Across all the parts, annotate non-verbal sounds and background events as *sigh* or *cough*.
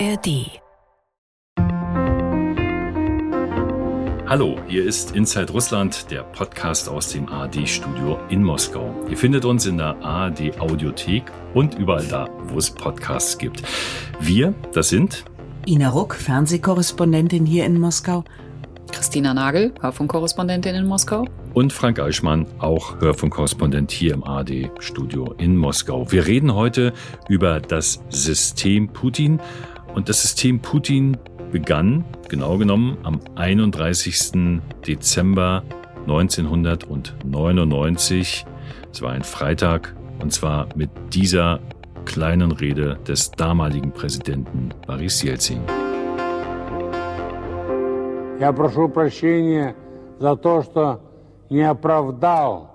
ARD. Hallo, hier ist Inside Russland, der Podcast aus dem ARD-Studio in Moskau. Ihr findet uns in der ARD-Audiothek und überall da, wo es Podcasts gibt. Wir, das sind Ina Ruck, Fernsehkorrespondentin hier in Moskau. Christina Nagel, Hörfunkkorrespondentin in Moskau. Und Frank Eichmann, auch Hörfunkkorrespondent hier im ARD-Studio in Moskau. Wir reden heute über das System Putin. Und das System Putin begann, genau genommen, am 31. Dezember 1999. Es war ein Freitag und zwar mit dieser kleinen Rede des damaligen Präsidenten Boris Jelzin. Я прошу прощения за то, что не оправдал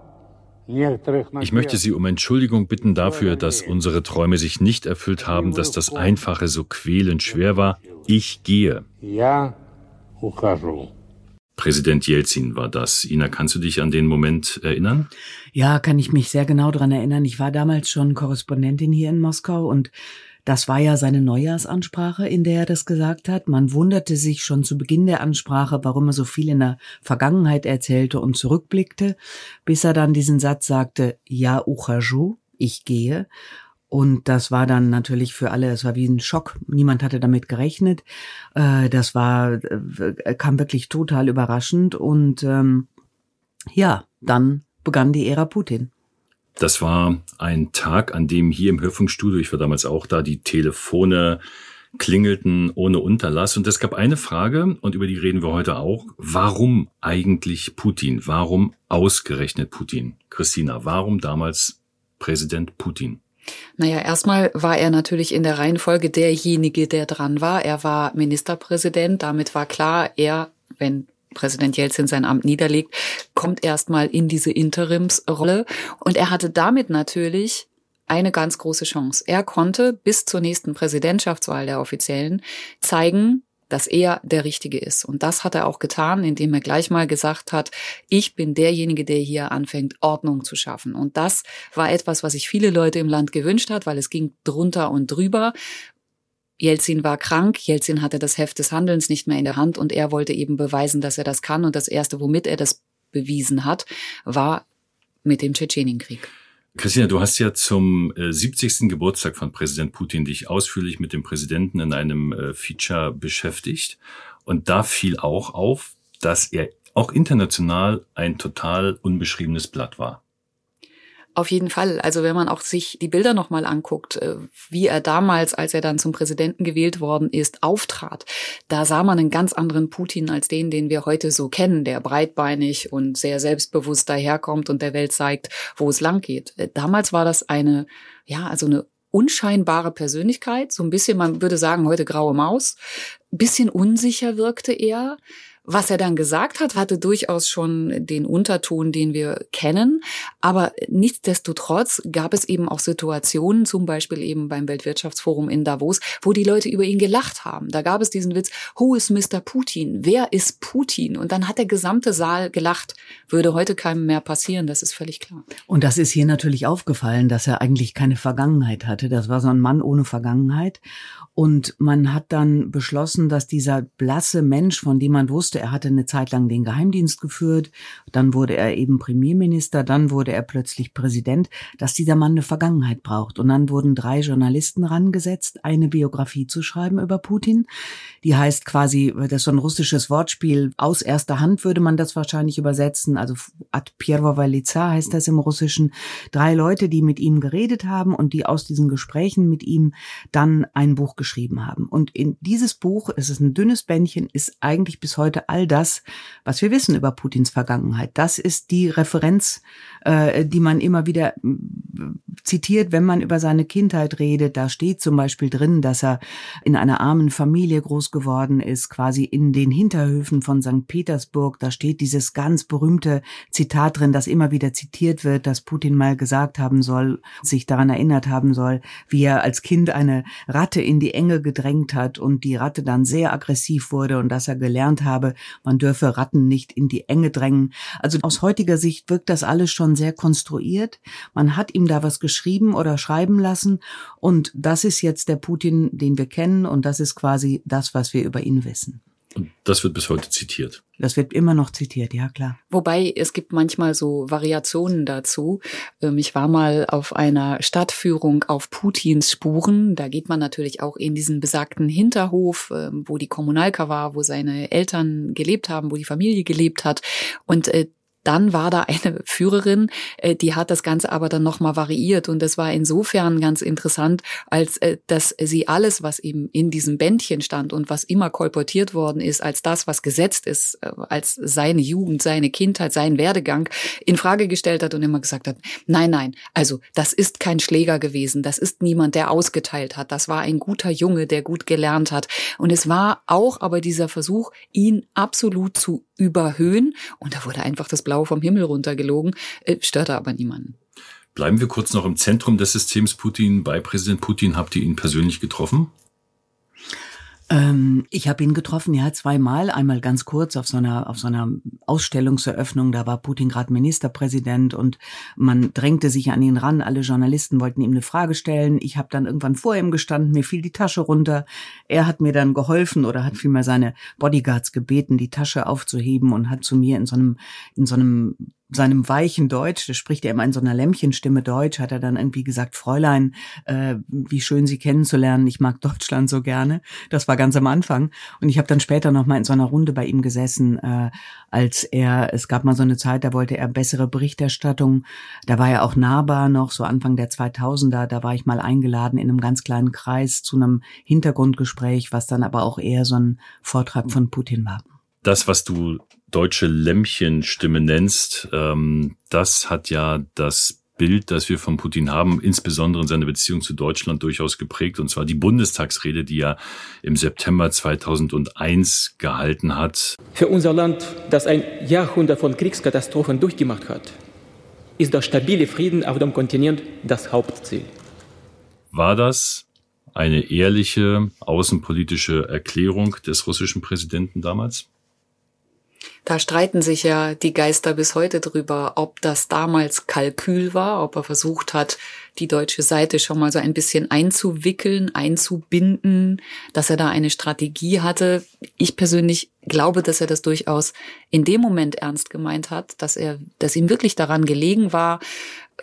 ich möchte Sie um Entschuldigung bitten dafür, dass unsere Träume sich nicht erfüllt haben, dass das Einfache so quälend schwer war. Ich gehe. Präsident Jelzin war das. Ina, kannst du dich an den Moment erinnern? Ja, kann ich mich sehr genau daran erinnern. Ich war damals schon Korrespondentin hier in Moskau und das war ja seine Neujahrsansprache, in der er das gesagt hat. Man wunderte sich schon zu Beginn der Ansprache, warum er so viel in der Vergangenheit erzählte und zurückblickte, bis er dann diesen Satz sagte, ja, uchaju, ich gehe. Und das war dann natürlich für alle, es war wie ein Schock. Niemand hatte damit gerechnet. Äh, das war, äh, kam wirklich total überraschend. Und ähm, ja, dann begann die Ära Putin. Das war ein Tag, an dem hier im Hörfunkstudio, ich war damals auch da, die Telefone klingelten ohne Unterlass. Und es gab eine Frage, und über die reden wir heute auch. Warum eigentlich Putin? Warum ausgerechnet Putin? Christina, warum damals Präsident Putin? Naja, erstmal war er natürlich in der Reihenfolge derjenige, der dran war. Er war Ministerpräsident. Damit war klar, er, wenn Präsident Jelzin sein Amt niederlegt, kommt erstmal in diese Interimsrolle. Und er hatte damit natürlich eine ganz große Chance. Er konnte bis zur nächsten Präsidentschaftswahl der offiziellen zeigen, dass er der Richtige ist. Und das hat er auch getan, indem er gleich mal gesagt hat, ich bin derjenige, der hier anfängt, Ordnung zu schaffen. Und das war etwas, was sich viele Leute im Land gewünscht hat, weil es ging drunter und drüber. Jelzin war krank, Jelzin hatte das Heft des Handelns nicht mehr in der Hand und er wollte eben beweisen, dass er das kann. Und das Erste, womit er das bewiesen hat, war mit dem Tschetschenienkrieg. Christina, du hast ja zum äh, 70. Geburtstag von Präsident Putin dich ausführlich mit dem Präsidenten in einem äh, Feature beschäftigt. Und da fiel auch auf, dass er auch international ein total unbeschriebenes Blatt war. Auf jeden Fall. Also wenn man auch sich die Bilder nochmal anguckt, äh, wie er damals, als er dann zum Präsidenten gewählt worden ist, auftrat, da sah man einen ganz anderen Putin als den, den wir heute so kennen, der breitbeinig und sehr selbstbewusst daherkommt und der Welt zeigt, wo es lang geht. Äh, damals war das eine, ja, also eine unscheinbare Persönlichkeit, so ein bisschen, man würde sagen, heute graue Maus, bisschen unsicher wirkte er, was er dann gesagt hat, hatte durchaus schon den Unterton, den wir kennen. Aber nichtsdestotrotz gab es eben auch Situationen, zum Beispiel eben beim Weltwirtschaftsforum in Davos, wo die Leute über ihn gelacht haben. Da gab es diesen Witz, who is Mr. Putin? Wer ist Putin? Und dann hat der gesamte Saal gelacht. Würde heute keinem mehr passieren, das ist völlig klar. Und das ist hier natürlich aufgefallen, dass er eigentlich keine Vergangenheit hatte. Das war so ein Mann ohne Vergangenheit. Und man hat dann beschlossen, dass dieser blasse Mensch, von dem man wusste, er hatte eine Zeit lang den Geheimdienst geführt, dann wurde er eben Premierminister, dann wurde er plötzlich Präsident, dass dieser Mann eine Vergangenheit braucht. Und dann wurden drei Journalisten rangesetzt, eine Biografie zu schreiben über Putin. Die heißt quasi, das ist so ein russisches Wortspiel, aus erster Hand würde man das wahrscheinlich übersetzen, also ad первого лица heißt das im Russischen. Drei Leute, die mit ihm geredet haben und die aus diesen Gesprächen mit ihm dann ein Buch geschrieben geschrieben haben. Und in dieses Buch, es ist ein dünnes Bändchen, ist eigentlich bis heute all das, was wir wissen über Putins Vergangenheit. Das ist die Referenz, äh, die man immer wieder äh, zitiert, wenn man über seine Kindheit redet. Da steht zum Beispiel drin, dass er in einer armen Familie groß geworden ist, quasi in den Hinterhöfen von St. Petersburg. Da steht dieses ganz berühmte Zitat drin, das immer wieder zitiert wird, dass Putin mal gesagt haben soll, sich daran erinnert haben soll, wie er als Kind eine Ratte in die Enge gedrängt hat und die Ratte dann sehr aggressiv wurde und dass er gelernt habe, man dürfe Ratten nicht in die Enge drängen. Also aus heutiger Sicht wirkt das alles schon sehr konstruiert. Man hat ihm da was geschrieben oder schreiben lassen und das ist jetzt der Putin, den wir kennen und das ist quasi das, was wir über ihn wissen. Und das wird bis heute zitiert. Das wird immer noch zitiert, ja klar. Wobei es gibt manchmal so Variationen dazu. Ähm, ich war mal auf einer Stadtführung auf Putins Spuren. Da geht man natürlich auch in diesen besagten Hinterhof, ähm, wo die Kommunalka war, wo seine Eltern gelebt haben, wo die Familie gelebt hat. Und äh, dann war da eine Führerin, äh, die hat das Ganze aber dann nochmal variiert. Und das war insofern ganz interessant, als äh, dass sie alles, was eben in diesem Bändchen stand und was immer kolportiert worden ist, als das, was gesetzt ist, äh, als seine Jugend, seine Kindheit, sein Werdegang, in Frage gestellt hat und immer gesagt hat, nein, nein, also das ist kein Schläger gewesen, das ist niemand, der ausgeteilt hat, das war ein guter Junge, der gut gelernt hat. Und es war auch aber dieser Versuch, ihn absolut zu überhöhen. Und da wurde einfach das Blau vom Himmel runtergelogen, äh, störte aber niemanden. Bleiben wir kurz noch im Zentrum des Systems Putin. Bei Präsident Putin habt ihr ihn persönlich getroffen? Ähm, ich habe ihn getroffen, ja, zweimal. Einmal ganz kurz auf so einer, auf so einer Ausstellungseröffnung. Da war Putin gerade Ministerpräsident und man drängte sich an ihn ran. Alle Journalisten wollten ihm eine Frage stellen. Ich habe dann irgendwann vor ihm gestanden, mir fiel die Tasche runter. Er hat mir dann geholfen oder hat vielmehr seine Bodyguards gebeten, die Tasche aufzuheben und hat zu mir in so einem, in so einem seinem weichen Deutsch, das spricht er immer in so einer Lämmchenstimme Deutsch, hat er dann irgendwie gesagt, Fräulein, äh, wie schön Sie kennenzulernen, ich mag Deutschland so gerne. Das war ganz am Anfang. Und ich habe dann später noch mal in so einer Runde bei ihm gesessen, äh, als er, es gab mal so eine Zeit, da wollte er bessere Berichterstattung. Da war er auch nahbar noch, so Anfang der 2000er, da war ich mal eingeladen in einem ganz kleinen Kreis zu einem Hintergrundgespräch, was dann aber auch eher so ein Vortrag von Putin war. Das, was du deutsche Lämmchenstimme nennst, ähm, das hat ja das Bild, das wir von Putin haben, insbesondere in seiner Beziehung zu Deutschland durchaus geprägt. Und zwar die Bundestagsrede, die er im September 2001 gehalten hat. Für unser Land, das ein Jahrhundert von Kriegskatastrophen durchgemacht hat, ist der stabile Frieden auf dem Kontinent das Hauptziel. War das eine ehrliche außenpolitische Erklärung des russischen Präsidenten damals? Da streiten sich ja die Geister bis heute drüber, ob das damals Kalkül war, ob er versucht hat, die deutsche Seite schon mal so ein bisschen einzuwickeln, einzubinden, dass er da eine Strategie hatte. Ich persönlich glaube, dass er das durchaus in dem Moment ernst gemeint hat, dass er, dass ihm wirklich daran gelegen war,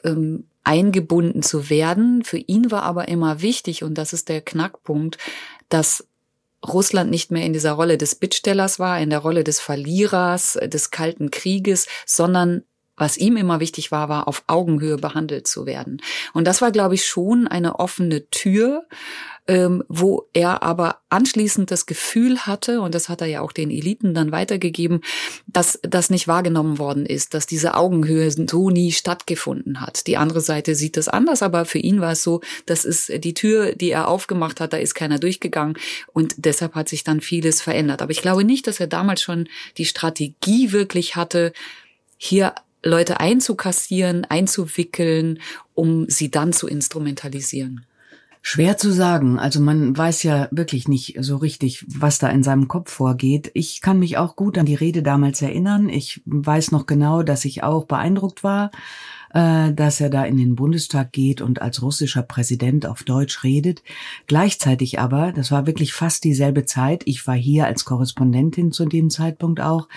ähm, eingebunden zu werden. Für ihn war aber immer wichtig, und das ist der Knackpunkt, dass Russland nicht mehr in dieser Rolle des Bittstellers war, in der Rolle des Verlierers, äh, des Kalten Krieges, sondern was ihm immer wichtig war, war auf Augenhöhe behandelt zu werden. Und das war, glaube ich, schon eine offene Tür, ähm, wo er aber anschließend das Gefühl hatte, und das hat er ja auch den Eliten dann weitergegeben, dass das nicht wahrgenommen worden ist, dass diese Augenhöhe so nie stattgefunden hat. Die andere Seite sieht das anders, aber für ihn war es so, das ist die Tür, die er aufgemacht hat, da ist keiner durchgegangen und deshalb hat sich dann vieles verändert. Aber ich glaube nicht, dass er damals schon die Strategie wirklich hatte, hier Leute einzukassieren, einzuwickeln, um sie dann zu instrumentalisieren. Schwer zu sagen. Also man weiß ja wirklich nicht so richtig, was da in seinem Kopf vorgeht. Ich kann mich auch gut an die Rede damals erinnern. Ich weiß noch genau, dass ich auch beeindruckt war, äh, dass er da in den Bundestag geht und als russischer Präsident auf Deutsch redet. Gleichzeitig aber, das war wirklich fast dieselbe Zeit, ich war hier als Korrespondentin zu dem Zeitpunkt auch,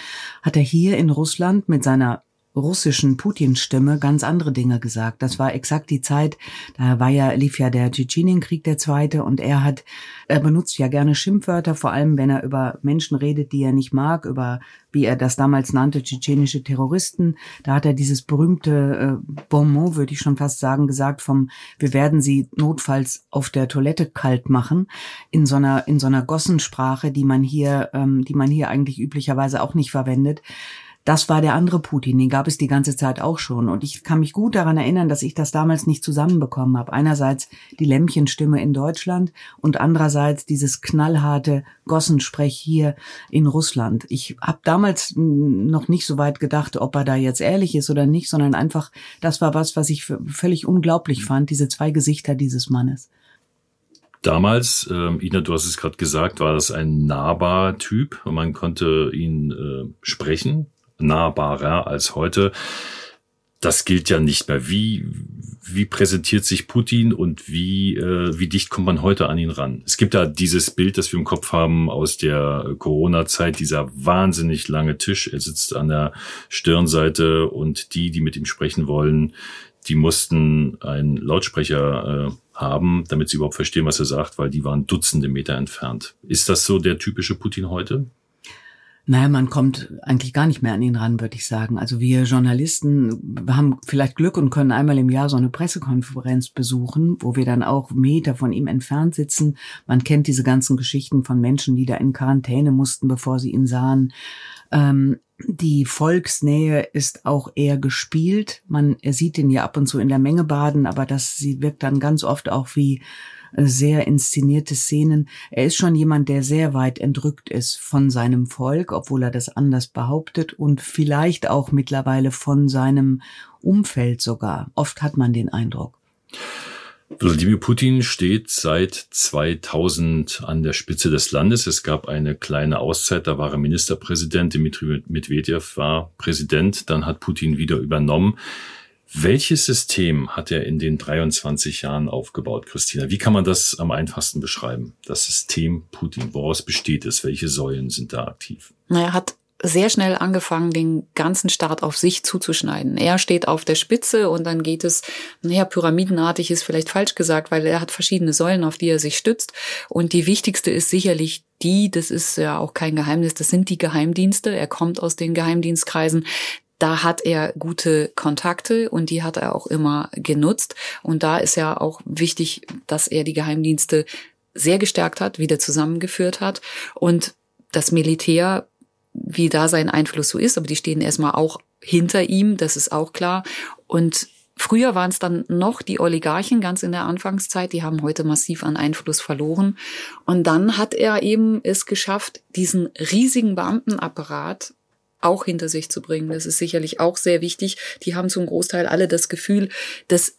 hat er hier in Russland mit seiner russischen Putin-Stimme ganz andere Dinge gesagt. Das war exakt die Zeit, da war ja, lief ja der Tschetschenienkrieg der zweite und er hat, er benutzt ja gerne Schimpfwörter, vor allem wenn er über Menschen redet, die er nicht mag, über, wie er das damals nannte, tschetschenische Terroristen. Da hat er dieses berühmte äh, Bonmot, würde ich schon fast sagen, gesagt vom, wir werden sie notfalls auf der Toilette kalt machen, in so einer, in so einer Gossensprache, die man hier, ähm, die man hier eigentlich üblicherweise auch nicht verwendet. Das war der andere Putin, den gab es die ganze Zeit auch schon. Und ich kann mich gut daran erinnern, dass ich das damals nicht zusammenbekommen habe. Einerseits die Lämmchenstimme in Deutschland und andererseits dieses knallharte Gossensprech hier in Russland. Ich habe damals noch nicht so weit gedacht, ob er da jetzt ehrlich ist oder nicht, sondern einfach, das war was, was ich völlig unglaublich fand, diese zwei Gesichter dieses Mannes. Damals, äh, Ina, du hast es gerade gesagt, war das ein nahbarer Typ. Man konnte ihn äh, sprechen, nahbarer als heute. Das gilt ja nicht mehr. Wie, wie präsentiert sich Putin und wie, äh, wie dicht kommt man heute an ihn ran? Es gibt da dieses Bild, das wir im Kopf haben aus der Corona-Zeit, dieser wahnsinnig lange Tisch. Er sitzt an der Stirnseite und die, die mit ihm sprechen wollen, die mussten einen Lautsprecher äh, haben, damit sie überhaupt verstehen, was er sagt, weil die waren Dutzende Meter entfernt. Ist das so der typische Putin heute? Naja, man kommt eigentlich gar nicht mehr an ihn ran, würde ich sagen. Also wir Journalisten haben vielleicht Glück und können einmal im Jahr so eine Pressekonferenz besuchen, wo wir dann auch Meter von ihm entfernt sitzen. Man kennt diese ganzen Geschichten von Menschen, die da in Quarantäne mussten, bevor sie ihn sahen. Ähm, die Volksnähe ist auch eher gespielt. Man sieht ihn ja ab und zu in der Menge baden, aber das sie wirkt dann ganz oft auch wie sehr inszenierte Szenen. Er ist schon jemand, der sehr weit entrückt ist von seinem Volk, obwohl er das anders behauptet und vielleicht auch mittlerweile von seinem Umfeld sogar. Oft hat man den Eindruck. Wladimir Putin steht seit 2000 an der Spitze des Landes. Es gab eine kleine Auszeit, da war er Ministerpräsident, Dmitri Medvedev war Präsident, dann hat Putin wieder übernommen. Welches System hat er in den 23 Jahren aufgebaut, Christina? Wie kann man das am einfachsten beschreiben? Das System Putin, woraus besteht es? Welche Säulen sind da aktiv? Na, er hat sehr schnell angefangen, den ganzen Staat auf sich zuzuschneiden. Er steht auf der Spitze und dann geht es, naja, pyramidenartig ist vielleicht falsch gesagt, weil er hat verschiedene Säulen, auf die er sich stützt. Und die wichtigste ist sicherlich die, das ist ja auch kein Geheimnis, das sind die Geheimdienste. Er kommt aus den Geheimdienstkreisen. Da hat er gute Kontakte und die hat er auch immer genutzt. Und da ist ja auch wichtig, dass er die Geheimdienste sehr gestärkt hat, wieder zusammengeführt hat und das Militär wie da sein Einfluss so ist, aber die stehen erstmal auch hinter ihm, das ist auch klar. Und früher waren es dann noch die Oligarchen ganz in der Anfangszeit, die haben heute massiv an Einfluss verloren. Und dann hat er eben es geschafft, diesen riesigen Beamtenapparat auch hinter sich zu bringen. Das ist sicherlich auch sehr wichtig. Die haben zum Großteil alle das Gefühl, dass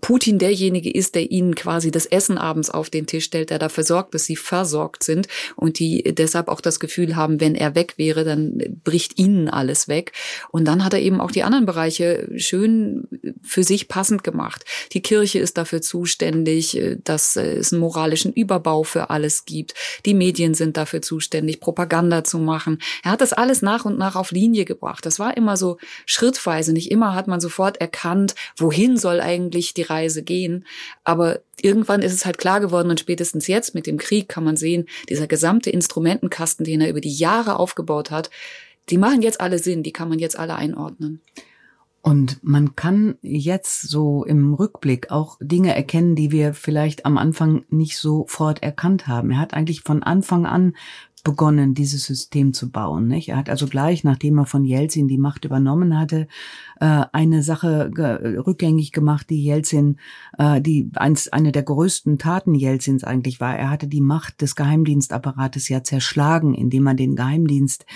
Putin derjenige ist, der ihnen quasi das Essen abends auf den Tisch stellt, der dafür sorgt, dass sie versorgt sind und die deshalb auch das Gefühl haben, wenn er weg wäre, dann bricht ihnen alles weg. Und dann hat er eben auch die anderen Bereiche schön für sich passend gemacht. Die Kirche ist dafür zuständig, dass es einen moralischen Überbau für alles gibt. Die Medien sind dafür zuständig, Propaganda zu machen. Er hat das alles nach und nach auf Linie gebracht. Das war immer so schrittweise. Nicht immer hat man sofort erkannt, wohin soll eigentlich die die Reise gehen. Aber irgendwann ist es halt klar geworden und spätestens jetzt mit dem Krieg kann man sehen, dieser gesamte Instrumentenkasten, den er über die Jahre aufgebaut hat, die machen jetzt alle Sinn, die kann man jetzt alle einordnen. Und man kann jetzt so im Rückblick auch Dinge erkennen, die wir vielleicht am Anfang nicht sofort erkannt haben. Er hat eigentlich von Anfang an begonnen, dieses System zu bauen. Nicht? Er hat also gleich, nachdem er von Jelzin die Macht übernommen hatte, äh, eine Sache rückgängig gemacht, die Jelzin, äh, die eine der größten Taten Jelzins eigentlich war. Er hatte die Macht des Geheimdienstapparates ja zerschlagen, indem er den Geheimdienst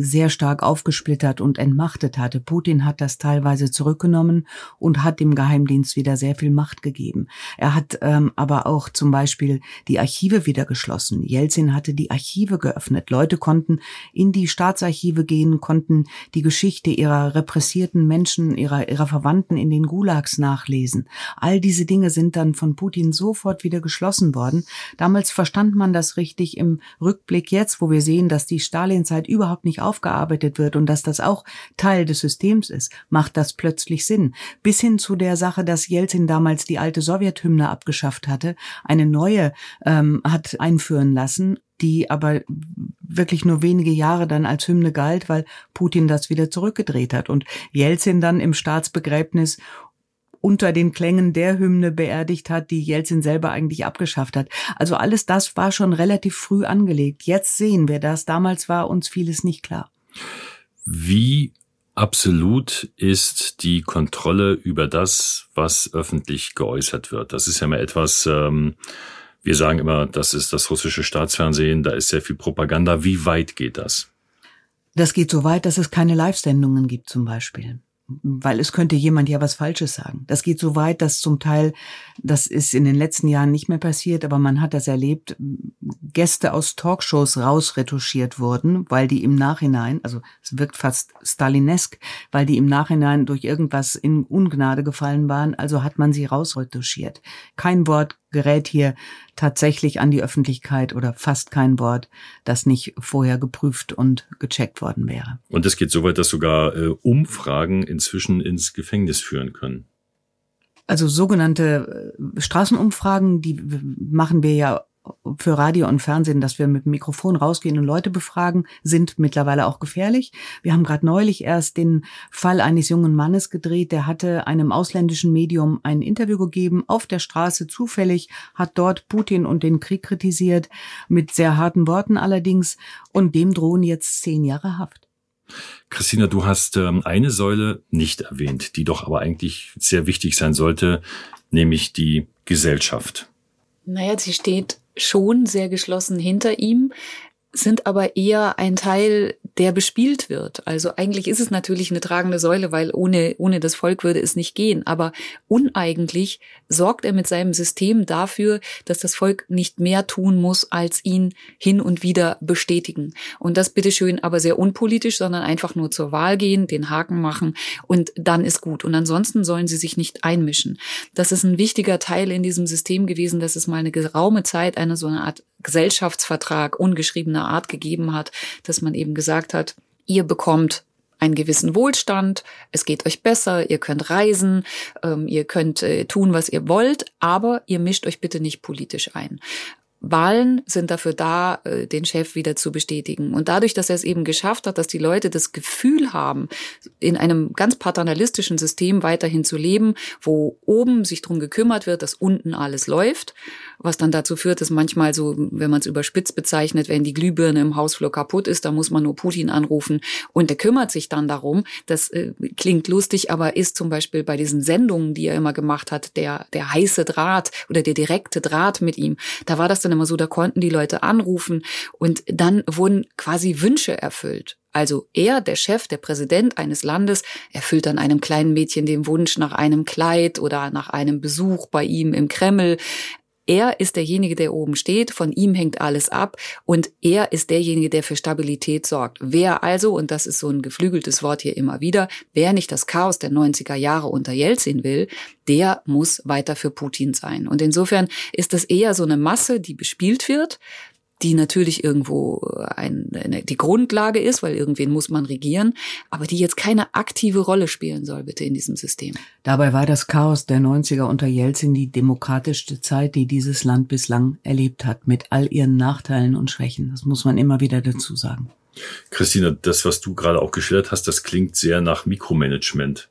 sehr stark aufgesplittert und entmachtet hatte. Putin hat das teilweise zurückgenommen und hat dem Geheimdienst wieder sehr viel Macht gegeben. Er hat ähm, aber auch zum Beispiel die Archive wieder geschlossen. Jelzin hatte die Archive geöffnet. Leute konnten in die Staatsarchive gehen, konnten die Geschichte ihrer repressierten Menschen, ihrer, ihrer Verwandten in den Gulags nachlesen. All diese Dinge sind dann von Putin sofort wieder geschlossen worden. Damals verstand man das richtig im Rückblick jetzt, wo wir sehen, dass die Stalinzeit überhaupt nicht aufgearbeitet wird und dass das auch Teil des Systems ist, macht das plötzlich Sinn. Bis hin zu der Sache, dass Jelzin damals die alte Sowjethymne abgeschafft hatte, eine neue ähm, hat einführen lassen die aber wirklich nur wenige Jahre dann als Hymne galt, weil Putin das wieder zurückgedreht hat und Jelzin dann im Staatsbegräbnis unter den Klängen der Hymne beerdigt hat, die Jelzin selber eigentlich abgeschafft hat. Also alles das war schon relativ früh angelegt. Jetzt sehen wir das. Damals war uns vieles nicht klar. Wie absolut ist die Kontrolle über das, was öffentlich geäußert wird? Das ist ja mal etwas, ähm, wir sagen immer, das ist das russische Staatsfernsehen, da ist sehr viel Propaganda. Wie weit geht das? Das geht so weit, dass es keine Live-Sendungen gibt zum Beispiel. Weil es könnte jemand ja was Falsches sagen. Das geht so weit, dass zum Teil, das ist in den letzten Jahren nicht mehr passiert, aber man hat das erlebt, Gäste aus Talkshows rausretuschiert wurden, weil die im Nachhinein, also es wirkt fast stalinesk, weil die im Nachhinein durch irgendwas in Ungnade gefallen waren, also hat man sie rausretuschiert. Kein Wort gerät hier tatsächlich an die Öffentlichkeit oder fast kein Wort, das nicht vorher geprüft und gecheckt worden wäre. Und es geht so weit, dass sogar äh, Umfragen inzwischen ins Gefängnis führen können. Also sogenannte äh, Straßenumfragen, die machen wir ja für Radio und Fernsehen, dass wir mit dem Mikrofon rausgehen und Leute befragen, sind mittlerweile auch gefährlich. Wir haben gerade neulich erst den Fall eines jungen Mannes gedreht, der hatte einem ausländischen Medium ein Interview gegeben, auf der Straße zufällig, hat dort Putin und den Krieg kritisiert, mit sehr harten Worten allerdings, und dem drohen jetzt zehn Jahre Haft. Christina, du hast ähm, eine Säule nicht erwähnt, die doch aber eigentlich sehr wichtig sein sollte, nämlich die Gesellschaft. Naja, sie steht schon sehr geschlossen hinter ihm, sind aber eher ein Teil der bespielt wird. Also eigentlich ist es natürlich eine tragende Säule, weil ohne, ohne das Volk würde es nicht gehen. Aber uneigentlich sorgt er mit seinem System dafür, dass das Volk nicht mehr tun muss, als ihn hin und wieder bestätigen. Und das bitteschön aber sehr unpolitisch, sondern einfach nur zur Wahl gehen, den Haken machen und dann ist gut. Und ansonsten sollen sie sich nicht einmischen. Das ist ein wichtiger Teil in diesem System gewesen, dass es mal eine geraume Zeit eine so eine Art Gesellschaftsvertrag ungeschriebener Art gegeben hat, dass man eben gesagt hat, ihr bekommt einen gewissen Wohlstand, es geht euch besser, ihr könnt reisen, ähm, ihr könnt äh, tun, was ihr wollt, aber ihr mischt euch bitte nicht politisch ein. Wahlen sind dafür da, äh, den Chef wieder zu bestätigen. Und dadurch, dass er es eben geschafft hat, dass die Leute das Gefühl haben, in einem ganz paternalistischen System weiterhin zu leben, wo oben sich drum gekümmert wird, dass unten alles läuft, was dann dazu führt, dass manchmal so, wenn man es überspitzt bezeichnet, wenn die Glühbirne im Hausflur kaputt ist, dann muss man nur Putin anrufen und der kümmert sich dann darum. Das äh, klingt lustig, aber ist zum Beispiel bei diesen Sendungen, die er immer gemacht hat, der, der heiße Draht oder der direkte Draht mit ihm, da war das dann immer so, da konnten die Leute anrufen und dann wurden quasi Wünsche erfüllt. Also er, der Chef, der Präsident eines Landes, erfüllt dann einem kleinen Mädchen den Wunsch nach einem Kleid oder nach einem Besuch bei ihm im Kreml. Er ist derjenige, der oben steht, von ihm hängt alles ab und er ist derjenige, der für Stabilität sorgt. Wer also, und das ist so ein geflügeltes Wort hier immer wieder, wer nicht das Chaos der 90er Jahre unter Jelzin will, der muss weiter für Putin sein. Und insofern ist das eher so eine Masse, die bespielt wird, die natürlich irgendwo ein, eine, die Grundlage ist, weil irgendwen muss man regieren, aber die jetzt keine aktive Rolle spielen soll, bitte in diesem System. Dabei war das Chaos der 90er unter Jelzin die demokratischste Zeit, die dieses Land bislang erlebt hat, mit all ihren Nachteilen und Schwächen. Das muss man immer wieder dazu sagen. Christina, das, was du gerade auch geschildert hast, das klingt sehr nach Mikromanagement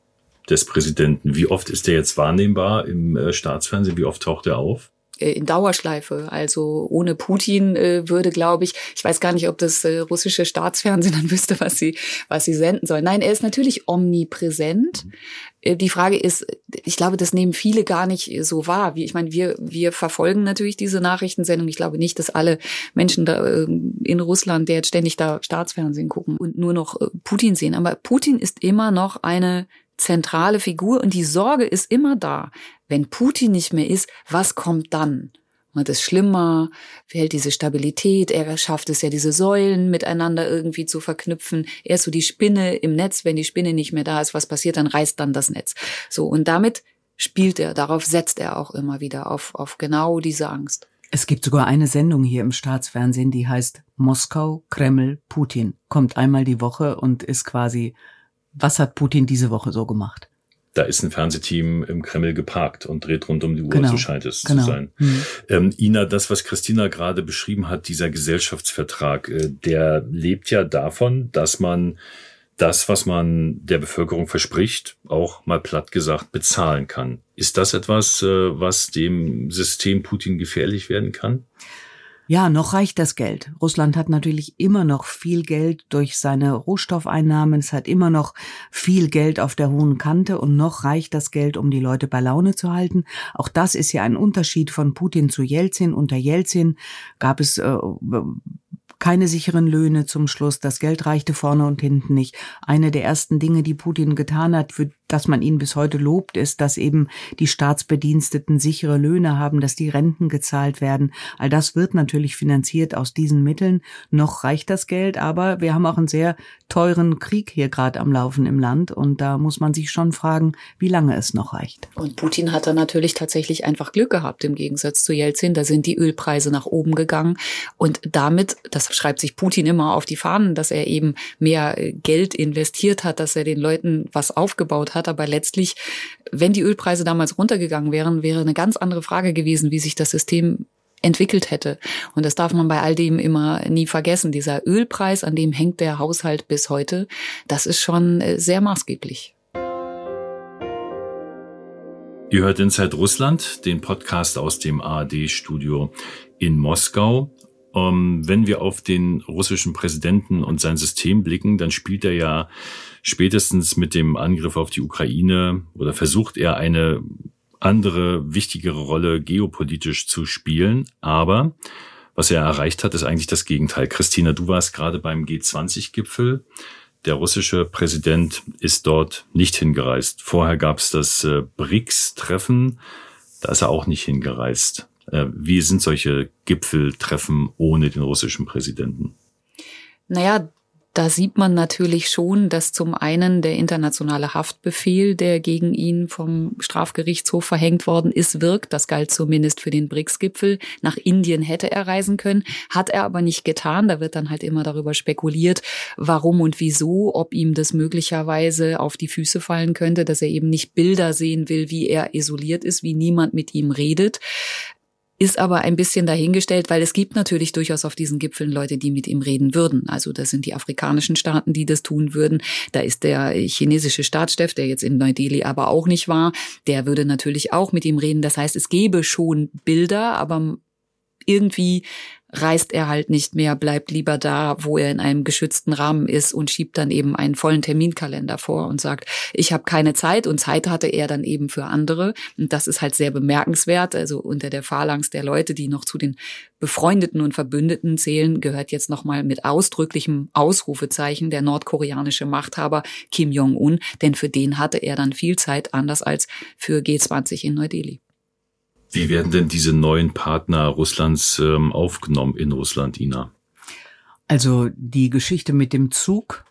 des Präsidenten. Wie oft ist der jetzt wahrnehmbar im äh, Staatsfernsehen? Wie oft taucht er auf? Äh, in Dauerschleife. Also ohne Putin äh, würde, glaube ich, ich weiß gar nicht, ob das äh, russische Staatsfernsehen *laughs* dann wüsste, was sie, was sie senden sollen. Nein, er ist natürlich omnipräsent. Äh, die Frage ist, ich glaube, das nehmen viele gar nicht so wahr. Wie, ich meine, wir, wir verfolgen natürlich diese Nachrichtensendung. Ich glaube nicht, dass alle Menschen da äh, in Russland, der jetzt ständig da Staatsfernsehen gucken und nur noch äh, Putin sehen. Aber Putin ist immer noch eine zentrale Figur und die Sorge ist immer da. Wenn Putin nicht mehr ist, was kommt dann? Wird es schlimmer? Fehlt diese Stabilität? Er schafft es ja, diese Säulen miteinander irgendwie zu verknüpfen. Er ist so die Spinne im Netz. Wenn die Spinne nicht mehr da ist, was passiert? Dann reißt dann das Netz. So. Und damit spielt er, darauf setzt er auch immer wieder auf, auf genau diese Angst. Es gibt sogar eine Sendung hier im Staatsfernsehen, die heißt Moskau, Kreml, Putin. Kommt einmal die Woche und ist quasi was hat Putin diese Woche so gemacht? Da ist ein Fernsehteam im Kreml geparkt und dreht rund um die Uhr, genau. so scheint es genau. zu sein. Mhm. Ähm, Ina, das, was Christina gerade beschrieben hat, dieser Gesellschaftsvertrag, äh, der lebt ja davon, dass man das, was man der Bevölkerung verspricht, auch mal platt gesagt bezahlen kann. Ist das etwas, äh, was dem System Putin gefährlich werden kann? Ja, noch reicht das Geld. Russland hat natürlich immer noch viel Geld durch seine Rohstoffeinnahmen. Es hat immer noch viel Geld auf der hohen Kante und noch reicht das Geld, um die Leute bei Laune zu halten. Auch das ist ja ein Unterschied von Putin zu Jelzin. Unter Jelzin gab es äh, keine sicheren Löhne zum Schluss, das Geld reichte vorne und hinten nicht. Eine der ersten Dinge, die Putin getan hat, für das man ihn bis heute lobt, ist, dass eben die Staatsbediensteten sichere Löhne haben, dass die Renten gezahlt werden. All das wird natürlich finanziert aus diesen Mitteln. Noch reicht das Geld, aber wir haben auch einen sehr teuren Krieg hier gerade am Laufen im Land und da muss man sich schon fragen, wie lange es noch reicht. Und Putin hat da natürlich tatsächlich einfach Glück gehabt im Gegensatz zu Jelzin. Da sind die Ölpreise nach oben gegangen und damit, das schreibt sich Putin immer auf die Fahnen, dass er eben mehr Geld investiert hat, dass er den Leuten was aufgebaut hat hat. Aber letztlich, wenn die Ölpreise damals runtergegangen wären, wäre eine ganz andere Frage gewesen, wie sich das System entwickelt hätte. Und das darf man bei all dem immer nie vergessen. Dieser Ölpreis, an dem hängt der Haushalt bis heute, das ist schon äh, sehr maßgeblich. Ihr hört Inside Russland, den Podcast aus dem ARD-Studio in Moskau. Ähm, wenn wir auf den russischen Präsidenten und sein System blicken, dann spielt er ja spätestens mit dem Angriff auf die Ukraine oder versucht er eine andere, wichtigere Rolle geopolitisch zu spielen. Aber was er erreicht hat, ist eigentlich das Gegenteil. Christina, du warst gerade beim G20-Gipfel. Der russische Präsident ist dort nicht hingereist. Vorher gab es das äh, BRICS-Treffen. Da ist er auch nicht hingereist. Äh, wie sind solche Gipfeltreffen ohne den russischen Präsidenten? Naja, da sieht man natürlich schon, dass zum einen der internationale Haftbefehl, der gegen ihn vom Strafgerichtshof verhängt worden ist, wirkt. Das galt zumindest für den BRICS-Gipfel. Nach Indien hätte er reisen können, hat er aber nicht getan. Da wird dann halt immer darüber spekuliert, warum und wieso, ob ihm das möglicherweise auf die Füße fallen könnte, dass er eben nicht Bilder sehen will, wie er isoliert ist, wie niemand mit ihm redet ist aber ein bisschen dahingestellt, weil es gibt natürlich durchaus auf diesen Gipfeln Leute, die mit ihm reden würden. Also das sind die afrikanischen Staaten, die das tun würden. Da ist der chinesische Staatschef, der jetzt in Neu-Delhi aber auch nicht war, der würde natürlich auch mit ihm reden. Das heißt, es gäbe schon Bilder, aber irgendwie reist er halt nicht mehr, bleibt lieber da, wo er in einem geschützten Rahmen ist und schiebt dann eben einen vollen Terminkalender vor und sagt, ich habe keine Zeit und Zeit hatte er dann eben für andere und das ist halt sehr bemerkenswert. Also unter der Phalanx der Leute, die noch zu den befreundeten und Verbündeten zählen, gehört jetzt nochmal mit ausdrücklichem Ausrufezeichen der nordkoreanische Machthaber Kim Jong-un, denn für den hatte er dann viel Zeit, anders als für G20 in Neu-Delhi. Wie werden denn diese neuen Partner Russlands ähm, aufgenommen in Russland, Ina? Also die Geschichte mit dem Zug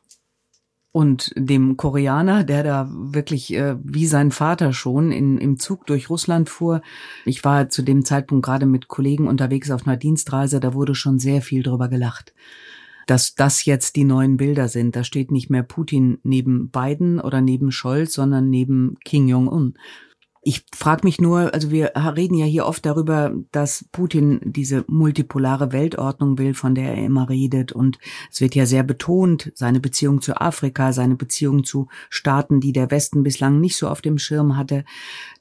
und dem Koreaner, der da wirklich äh, wie sein Vater schon in, im Zug durch Russland fuhr. Ich war zu dem Zeitpunkt gerade mit Kollegen unterwegs auf einer Dienstreise, da wurde schon sehr viel drüber gelacht dass das jetzt die neuen Bilder sind. Da steht nicht mehr Putin neben Biden oder neben Scholz, sondern neben Kim Jong-un. Ich frage mich nur, also wir reden ja hier oft darüber, dass Putin diese multipolare Weltordnung will, von der er immer redet. Und es wird ja sehr betont, seine Beziehung zu Afrika, seine Beziehung zu Staaten, die der Westen bislang nicht so auf dem Schirm hatte.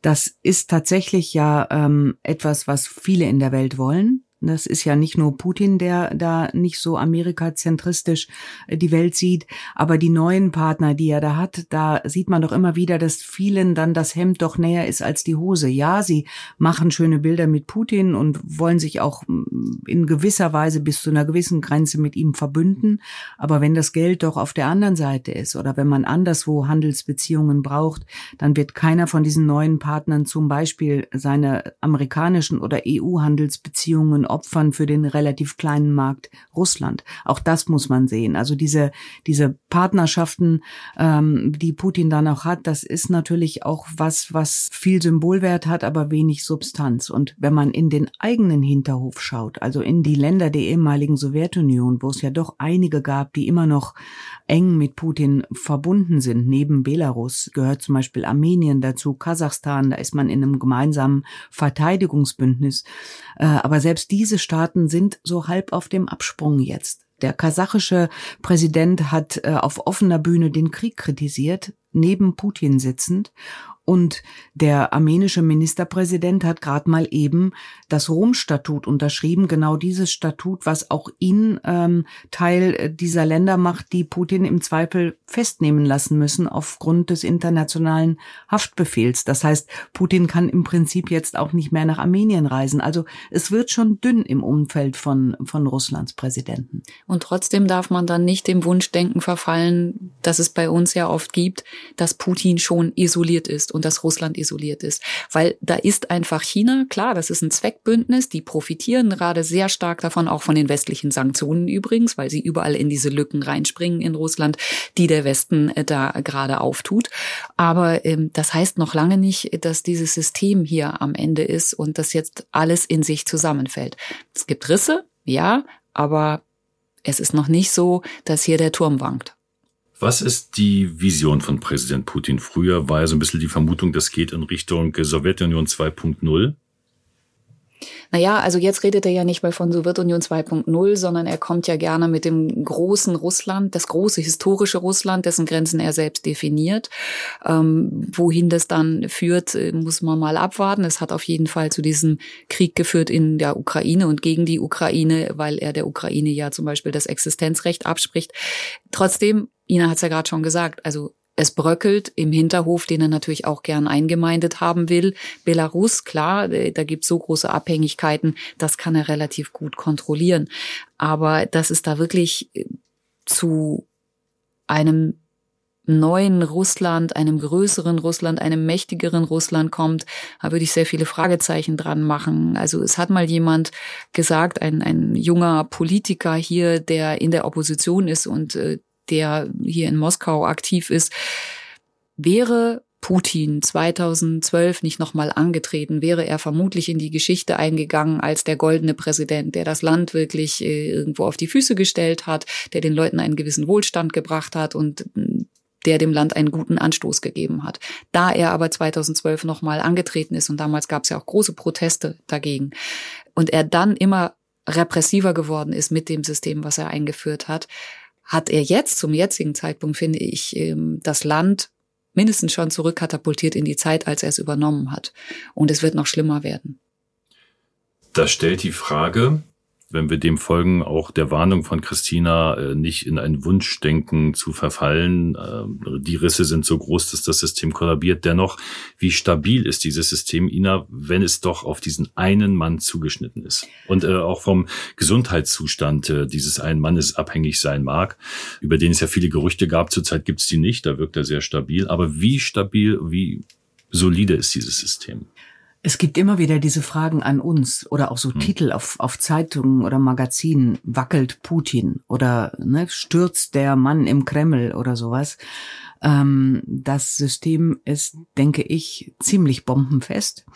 Das ist tatsächlich ja ähm, etwas, was viele in der Welt wollen. Das ist ja nicht nur Putin, der da nicht so amerikazentristisch äh, die Welt sieht, aber die neuen Partner, die er da hat, da sieht man doch immer wieder, dass vielen dann das Hemd doch näher ist als die Hose. Ja, sie machen schöne Bilder mit Putin und wollen sich auch mm, in gewisser Weise bis zu einer gewissen Grenze mit ihm verbünden, aber wenn das Geld doch auf der anderen Seite ist oder wenn man anderswo Handelsbeziehungen braucht, dann wird keiner von diesen neuen Partnern zum Beispiel seine amerikanischen oder EU-Handelsbeziehungen Opfern für den relativ kleinen Markt Russland. Auch das muss man sehen. Also diese, diese Partnerschaften, ähm, die Putin dann auch hat, das ist natürlich auch was, was viel Symbolwert hat, aber wenig Substanz. Und wenn man in den eigenen Hinterhof schaut, also in die Länder der ehemaligen Sowjetunion, wo es ja doch einige gab, die immer noch eng mit Putin verbunden sind, neben Belarus gehört zum Beispiel Armenien dazu, Kasachstan, da ist man in einem gemeinsamen Verteidigungsbündnis. Äh, aber selbst diese Staaten sind so halb auf dem Absprung jetzt. Der kasachische Präsident hat äh, auf offener Bühne den Krieg kritisiert, neben Putin sitzend Und der armenische Ministerpräsident hat gerade mal eben das Rom-Statut unterschrieben, genau dieses Statut, was auch ihn ähm, Teil dieser Länder macht, die Putin im Zweifel festnehmen lassen müssen aufgrund des internationalen Haftbefehls. Das heißt, Putin kann im Prinzip jetzt auch nicht mehr nach Armenien reisen. Also es wird schon dünn im Umfeld von, von Russlands Präsidenten. Und trotzdem darf man dann nicht dem Wunschdenken verfallen, dass es bei uns ja oft gibt, dass Putin schon isoliert ist und dass Russland isoliert ist. Weil da ist einfach China, klar, das ist ein Zweckbündnis, die profitieren gerade sehr stark davon, auch von den westlichen Sanktionen übrigens, weil sie überall in diese Lücken reinspringen in Russland, die der Westen äh, da gerade auftut. Aber ähm, das heißt noch lange nicht, dass dieses System hier am Ende ist und dass jetzt alles in sich zusammenfällt. Es gibt Risse, ja, aber es ist noch nicht so, dass hier der Turm wankt. Was ist die Vision von Präsident Putin? Früher war ja so ein bisschen die Vermutung, das geht in Richtung Sowjetunion 2.0. Naja, also jetzt redet er ja nicht mehr von Sowjetunion 2.0, sondern er kommt ja gerne mit dem großen Russland, das große historische Russland, dessen Grenzen er selbst definiert. Ähm, wohin das dann führt, äh, muss man mal abwarten. Es hat auf jeden Fall zu diesem Krieg geführt in der Ukraine und gegen die Ukraine, weil er der Ukraine ja zum Beispiel das Existenzrecht abspricht. Trotzdem, Ina hat es ja gerade schon gesagt, also es bröckelt im Hinterhof, den er natürlich auch gern eingemeindet haben will. Belarus, klar, äh, da gibt es so große Abhängigkeiten, das kann er relativ gut kontrollieren. Aber dass es da wirklich äh, zu einem neuen Russland, einem größeren Russland, einem mächtigeren Russland kommt, da würde ich sehr viele Fragezeichen dran machen. Also es hat mal jemand gesagt, ein, ein junger Politiker hier, der in der Opposition ist und äh, der hier in Moskau aktiv ist, wäre Putin 2012 nicht nochmal angetreten, wäre er vermutlich in die Geschichte eingegangen als der goldene Präsident, der das Land wirklich äh, irgendwo auf die Füße gestellt hat, der den Leuten einen gewissen Wohlstand gebracht hat und mm, der dem Land einen guten Anstoß gegeben hat. Da er aber 2012 nochmal angetreten ist und damals gab es ja auch große Proteste dagegen und er dann immer repressiver geworden ist mit dem System, was er eingeführt hat, hat er jetzt zum jetzigen Zeitpunkt, finde ich, ähm, das Land mindestens schon zurückkatapultiert in die Zeit, als er es übernommen hat. Und es wird noch schlimmer werden. Das stellt die Frage, wenn wir dem folgen, auch der Warnung von Christina, äh, nicht in ein Wunschdenken zu verfallen. Äh, die Risse sind so groß, dass das System kollabiert. Dennoch, wie stabil ist dieses System, Ina, wenn es doch auf diesen einen Mann zugeschnitten ist? Und äh, auch vom Gesundheitszustand dieses einen Mannes abhängig sein mag, über den es ja viele Gerüchte gab. Zurzeit gibt es die nicht, da wirkt er sehr stabil. Aber wie stabil, wie solide ist dieses System? Es gibt immer wieder diese Fragen an uns oder auch so hm. Titel auf, auf Zeitungen oder Magazinen. Wackelt Putin oder ne, stürzt der Mann im Kreml oder sowas. Ähm, das System ist, denke ich, ziemlich bombenfest.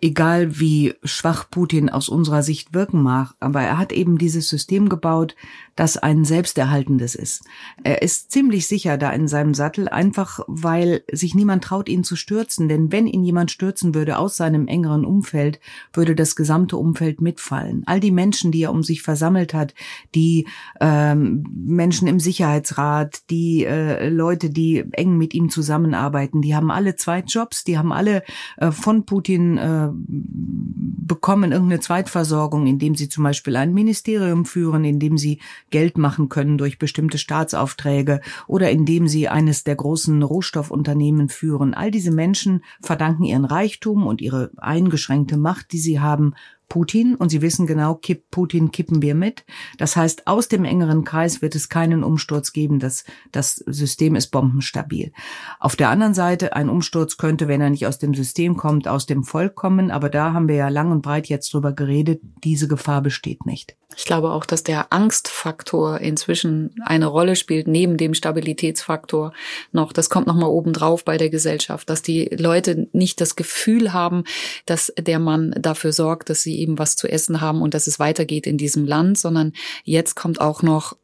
Egal wie schwach Putin aus unserer Sicht wirken mag, aber er hat eben dieses System gebaut, das ein selbsterhaltendes ist. Er ist ziemlich sicher da in seinem Sattel, einfach weil sich niemand traut, ihn zu stürzen. Denn wenn ihn jemand stürzen würde aus seinem engeren Umfeld, würde das gesamte Umfeld mitfallen. All die Menschen, die er um sich versammelt hat, die ähm, Menschen im Sicherheitsrat, die äh, Leute, die eng mit ihm zusammenarbeiten. Die haben alle zwei Jobs, die haben alle äh, von Putin äh, bekommen irgendeine Zweitversorgung, indem sie zum Beispiel ein Ministerium führen, indem sie Geld machen können durch bestimmte Staatsaufträge oder indem sie eines der großen Rohstoffunternehmen führen. All diese Menschen verdanken ihren Reichtum und ihre eingeschränkte Macht, die sie haben, Putin und sie wissen genau, kipp Putin kippen wir mit. Das heißt, aus dem engeren Kreis wird es keinen Umsturz geben. Das, das System ist bombenstabil. Auf der anderen Seite, ein Umsturz könnte, wenn er nicht aus dem System kommt, aus dem Volk kommen. Aber da haben wir ja lang und breit jetzt drüber geredet. Diese Gefahr besteht nicht. Ich glaube auch, dass der Angstfaktor inzwischen eine Rolle spielt, neben dem Stabilitätsfaktor noch. Das kommt nochmal obendrauf bei der Gesellschaft, dass die Leute nicht das Gefühl haben, dass der Mann dafür sorgt, dass sie eben was zu essen haben und dass es weitergeht in diesem Land, sondern jetzt kommt auch noch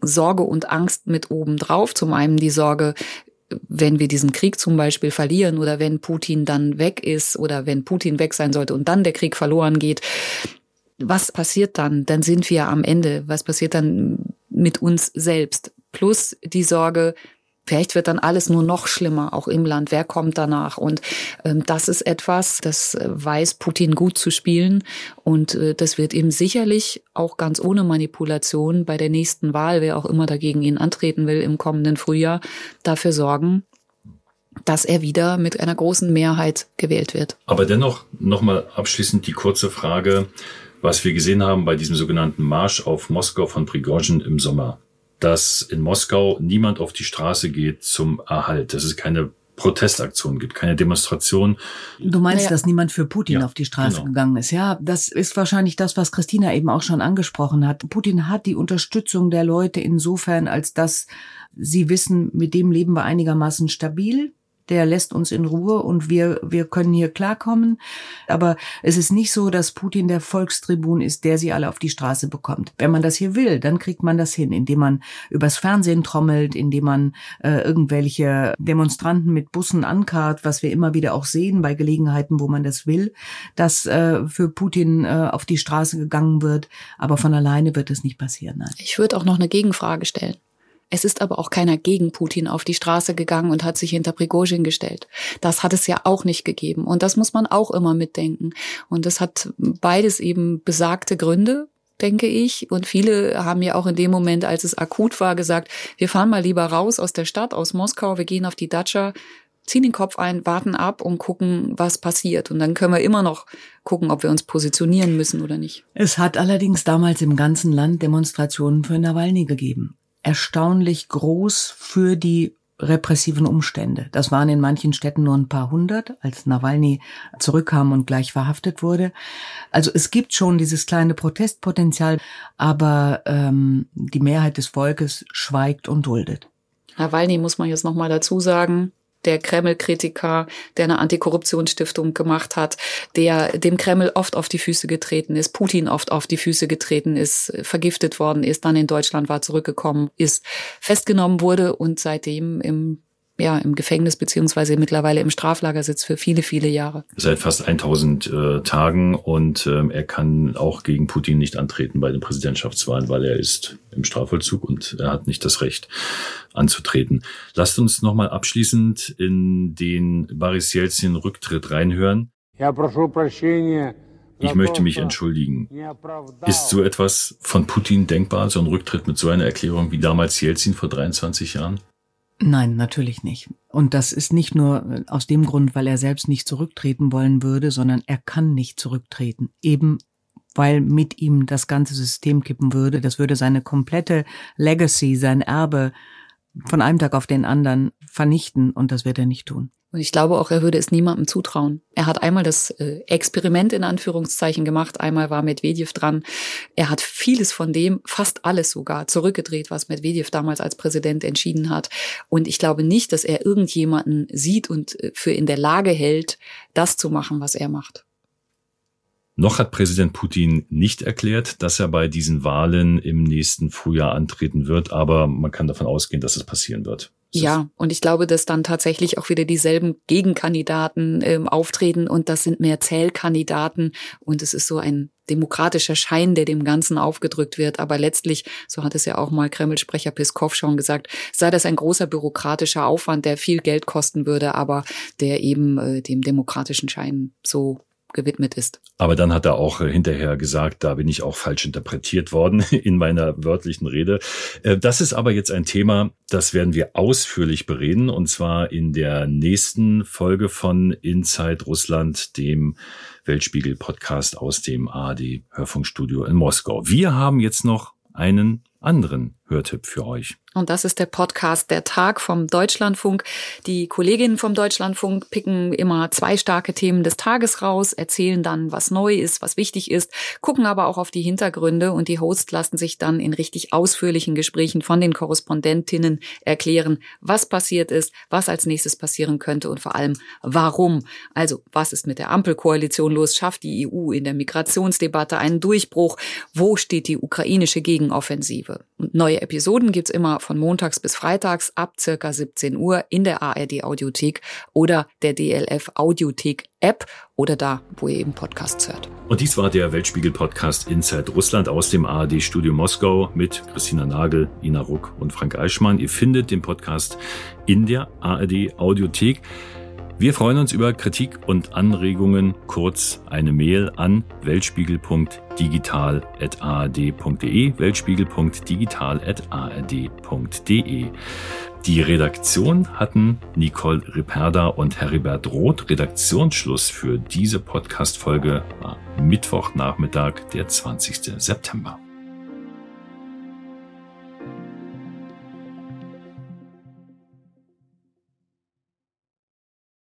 Sorge und Angst mit obendrauf. Zum einen die Sorge, wenn wir diesen Krieg zum Beispiel verlieren oder wenn Putin dann weg ist oder wenn Putin weg sein sollte und dann der Krieg verloren geht, was passiert dann? Dann sind wir am Ende. Was passiert dann mit uns selbst? Plus die Sorge, Vielleicht wird dann alles nur noch schlimmer, auch im Land. Wer kommt danach? Und ähm, das ist etwas, das äh, weiß Putin gut zu spielen. Und äh, das wird ihm sicherlich auch ganz ohne Manipulation bei der nächsten Wahl, wer auch immer dagegen ihn antreten will im kommenden Frühjahr, dafür sorgen, dass er wieder mit einer großen Mehrheit gewählt wird. Aber dennoch nochmal abschließend die kurze Frage, was wir gesehen haben bei diesem sogenannten Marsch auf Moskau von Prigozhin im Sommer dass in Moskau niemand auf die Straße geht zum Erhalt. Dass es keine Protestaktion gibt, keine Demonstration. Du meinst, naja. dass niemand für Putin ja, auf die Straße genau. gegangen ist. Ja, das ist wahrscheinlich das, was Christina eben auch schon angesprochen hat. Putin hat die Unterstützung der Leute insofern, als dass sie wissen, mit dem leben wir einigermaßen stabil der lässt uns in Ruhe und wir, wir können hier klarkommen. Aber es ist nicht so, dass Putin der Volkstribun ist, der sie alle auf die Straße bekommt. Wenn man das hier will, dann kriegt man das hin, indem man übers Fernsehen trommelt, indem man äh, irgendwelche Demonstranten mit Bussen ankarrt, was wir immer wieder auch sehen bei Gelegenheiten, wo man das will, dass äh, für Putin äh, auf die Straße gegangen wird. Aber von alleine wird es nicht passieren. Nein. Ich würde auch noch eine Gegenfrage stellen. Es ist aber auch keiner gegen Putin auf die Straße gegangen und hat sich hinter Prigozhin gestellt. Das hat es ja auch nicht gegeben. Und das muss man auch immer mitdenken. Und das hat beides eben besagte Gründe, denke ich. Und viele haben ja auch in dem Moment, als es akut war, gesagt, wir fahren mal lieber raus aus der Stadt, aus Moskau, wir gehen auf die Datscha, ziehen den Kopf ein, warten ab und gucken, was passiert. Und dann können wir immer noch gucken, ob wir uns positionieren müssen oder nicht. Es hat allerdings damals im ganzen Land Demonstrationen für Nawalny gegeben erstaunlich groß für die repressiven Umstände. Das waren in manchen Städten nur ein paar hundert, als Nawalny zurückkam und gleich verhaftet wurde. Also es gibt schon dieses kleine Protestpotenzial, aber ähm, die Mehrheit des Volkes schweigt und duldet. Nawalny muss man jetzt noch mal dazu sagen, der Kreml-Kritiker, der eine Antikorruptionsstiftung gemacht hat, der dem Kreml oft auf die Füße getreten ist, Putin oft auf die Füße getreten ist, vergiftet worden ist, dann in Deutschland war, zurückgekommen ist, festgenommen wurde und seitdem im ja, im Gefängnis beziehungsweise mittlerweile im Straflager sitzt für viele, viele Jahre. Seit fast 1000 äh, Tagen und ähm, er kann auch gegen Putin nicht antreten bei den Präsidentschaftswahlen, weil er ist im Strafvollzug und er hat nicht das Recht anzutreten. Lasst uns nochmal abschließend in den Boris Jelzin Rücktritt reinhören. Ich möchte mich entschuldigen. Ist so etwas von Putin denkbar, so ein Rücktritt mit so einer Erklärung wie damals Jelzin vor 23 Jahren? Nein, natürlich nicht. Und das ist nicht nur äh, aus dem Grund, weil er selbst nicht zurücktreten wollen würde, sondern er kann nicht zurücktreten. Eben weil mit ihm das ganze System kippen würde. Das würde seine komplette Legacy, sein Erbe von einem Tag auf den anderen vernichten und das wird er nicht tun. Und ich glaube auch, er würde es niemandem zutrauen. Er hat einmal das äh, Experiment in Anführungszeichen gemacht, einmal war Medvedev dran. Er hat vieles von dem, fast alles sogar, zurückgedreht, was Medvedev damals als Präsident entschieden hat. Und ich glaube nicht, dass er irgendjemanden sieht und äh, für in der Lage hält, das zu machen, was er macht. Noch hat Präsident Putin nicht erklärt, dass er bei diesen Wahlen im nächsten Frühjahr antreten wird, aber man kann davon ausgehen, dass es passieren wird. Ja, und ich glaube, dass dann tatsächlich auch wieder dieselben Gegenkandidaten ähm, auftreten und das sind mehr Zählkandidaten und es ist so ein demokratischer Schein, der dem Ganzen aufgedrückt wird. Aber letztlich, so hat es ja auch mal Kreml-Sprecher Piskov schon gesagt, sei das ein großer bürokratischer Aufwand, der viel Geld kosten würde, aber der eben äh, dem demokratischen Schein so gewidmet ist. Aber dann hat er auch äh, hinterher gesagt, da bin ich auch falsch interpretiert worden *laughs* in meiner wörtlichen Rede. Äh, das ist aber jetzt ein Thema, das werden wir ausführlich bereden und zwar in der nächsten Folge von Inside Russland, dem Weltspiegel-Podcast aus dem ARD Hörfunkstudio in Moskau. Wir haben jetzt noch einen anderen Hörtipp für euch. Und das ist der Podcast Der Tag vom Deutschlandfunk. Die Kolleginnen vom Deutschlandfunk picken immer zwei starke Themen des Tages raus, erzählen dann, was neu ist, was wichtig ist, gucken aber auch auf die Hintergründe und die Hosts lassen sich dann in richtig ausführlichen Gesprächen von den Korrespondentinnen erklären, was passiert ist, was als nächstes passieren könnte und vor allem warum. Also, was ist mit der Ampelkoalition los? Schafft die EU in der Migrationsdebatte einen Durchbruch? Wo steht die ukrainische Gegenoffensive? Und neue Episoden gibt's immer von montags bis freitags ab circa 17 Uhr in der ARD Audiothek oder der DLF Audiothek App oder da, wo ihr eben Podcasts hört. Und dies war der Weltspiegel-Podcast Inside Russland aus dem ARD-Studio Moskau mit Christina Nagel, Ina Ruck und Frank Eichmann. Ihr findet den Podcast in der ARD-Audiothek. Wir freuen uns über Kritik und Anregungen. Kurz eine Mail an weltspiegel.digital.ard.de weltspiegel.digital.ard.de Die Redaktion hatten Nicole Riperda und Heribert Roth. Redaktionsschluss für diese Podcast-Folge war Mittwochnachmittag, der 20. September.